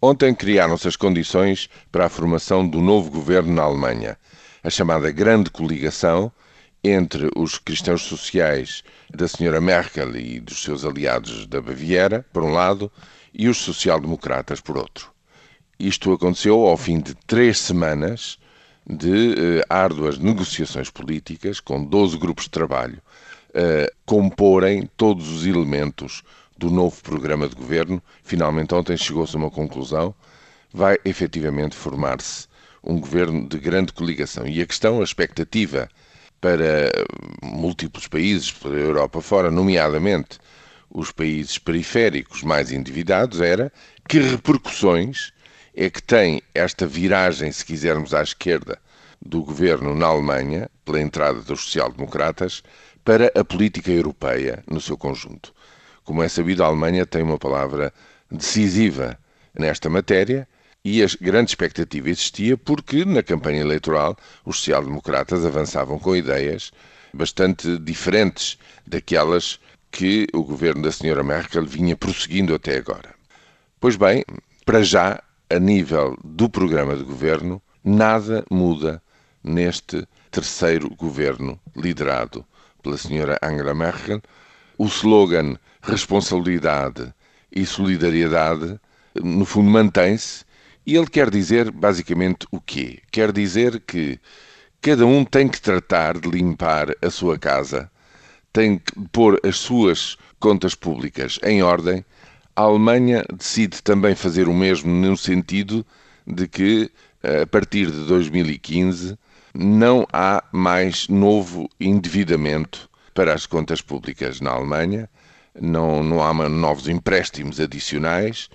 Ontem criaram-se as condições para a formação do novo governo na Alemanha, a chamada Grande Coligação entre os cristãos sociais da Sra. Merkel e dos seus aliados da Baviera, por um lado, e os social-democratas, por outro. Isto aconteceu ao fim de três semanas de eh, árduas negociações políticas, com 12 grupos de trabalho, a comporem todos os elementos do novo programa de governo, finalmente ontem chegou-se a uma conclusão, vai efetivamente formar-se um governo de grande coligação. E a questão, a expectativa para múltiplos países, pela Europa fora, nomeadamente os países periféricos mais endividados, era que repercussões é que tem esta viragem, se quisermos, à esquerda do governo na Alemanha, pela entrada dos social-democratas, para a política europeia no seu conjunto. Como é sabido, a Alemanha tem uma palavra decisiva nesta matéria e a grande expectativa existia porque, na campanha eleitoral, os social-democratas avançavam com ideias bastante diferentes daquelas que o governo da Sra. Merkel vinha prosseguindo até agora. Pois bem, para já, a nível do programa de governo, nada muda neste terceiro governo liderado pela Sra. Angela Merkel. O slogan responsabilidade e solidariedade, no fundo, mantém-se. E ele quer dizer basicamente o quê? Quer dizer que cada um tem que tratar de limpar a sua casa, tem que pôr as suas contas públicas em ordem. A Alemanha decide também fazer o mesmo no sentido de que, a partir de 2015, não há mais novo endividamento para as contas públicas na Alemanha. Não, não há novos empréstimos adicionais,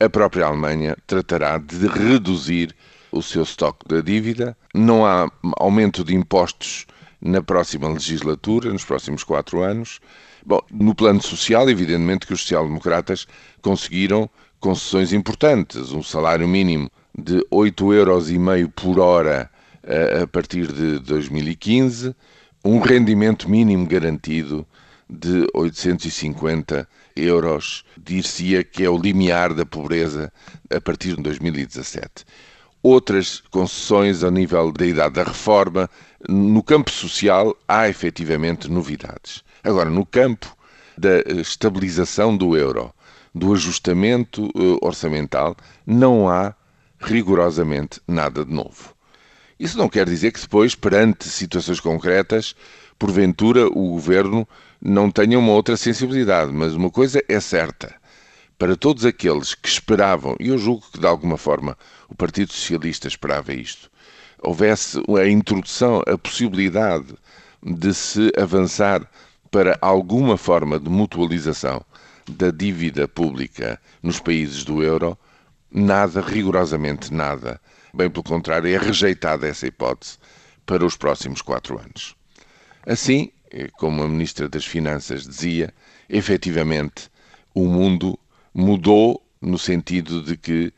a própria Alemanha tratará de reduzir o seu estoque da dívida, não há aumento de impostos na próxima legislatura, nos próximos quatro anos. Bom, no plano social, evidentemente que os social-democratas conseguiram concessões importantes, um salário mínimo de 8,5 euros por hora eh, a partir de 2015, um rendimento mínimo garantido de 850 euros, dir-se-ia que é o limiar da pobreza a partir de 2017. Outras concessões ao nível da idade da reforma. No campo social há efetivamente novidades. Agora, no campo da estabilização do euro, do ajustamento eh, orçamental, não há rigorosamente nada de novo. Isso não quer dizer que depois, perante situações concretas, porventura o governo não tenha uma outra sensibilidade, mas uma coisa é certa. Para todos aqueles que esperavam, e eu julgo que de alguma forma o Partido Socialista esperava isto, houvesse a introdução, a possibilidade de se avançar para alguma forma de mutualização da dívida pública nos países do euro, nada, rigorosamente nada. Bem pelo contrário, é rejeitada essa hipótese para os próximos quatro anos. Assim, como a Ministra das Finanças dizia, efetivamente o mundo mudou no sentido de que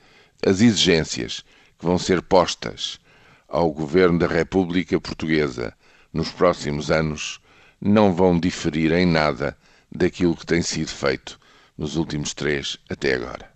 as exigências que vão ser postas ao Governo da República Portuguesa nos próximos anos não vão diferir em nada daquilo que tem sido feito nos últimos três até agora.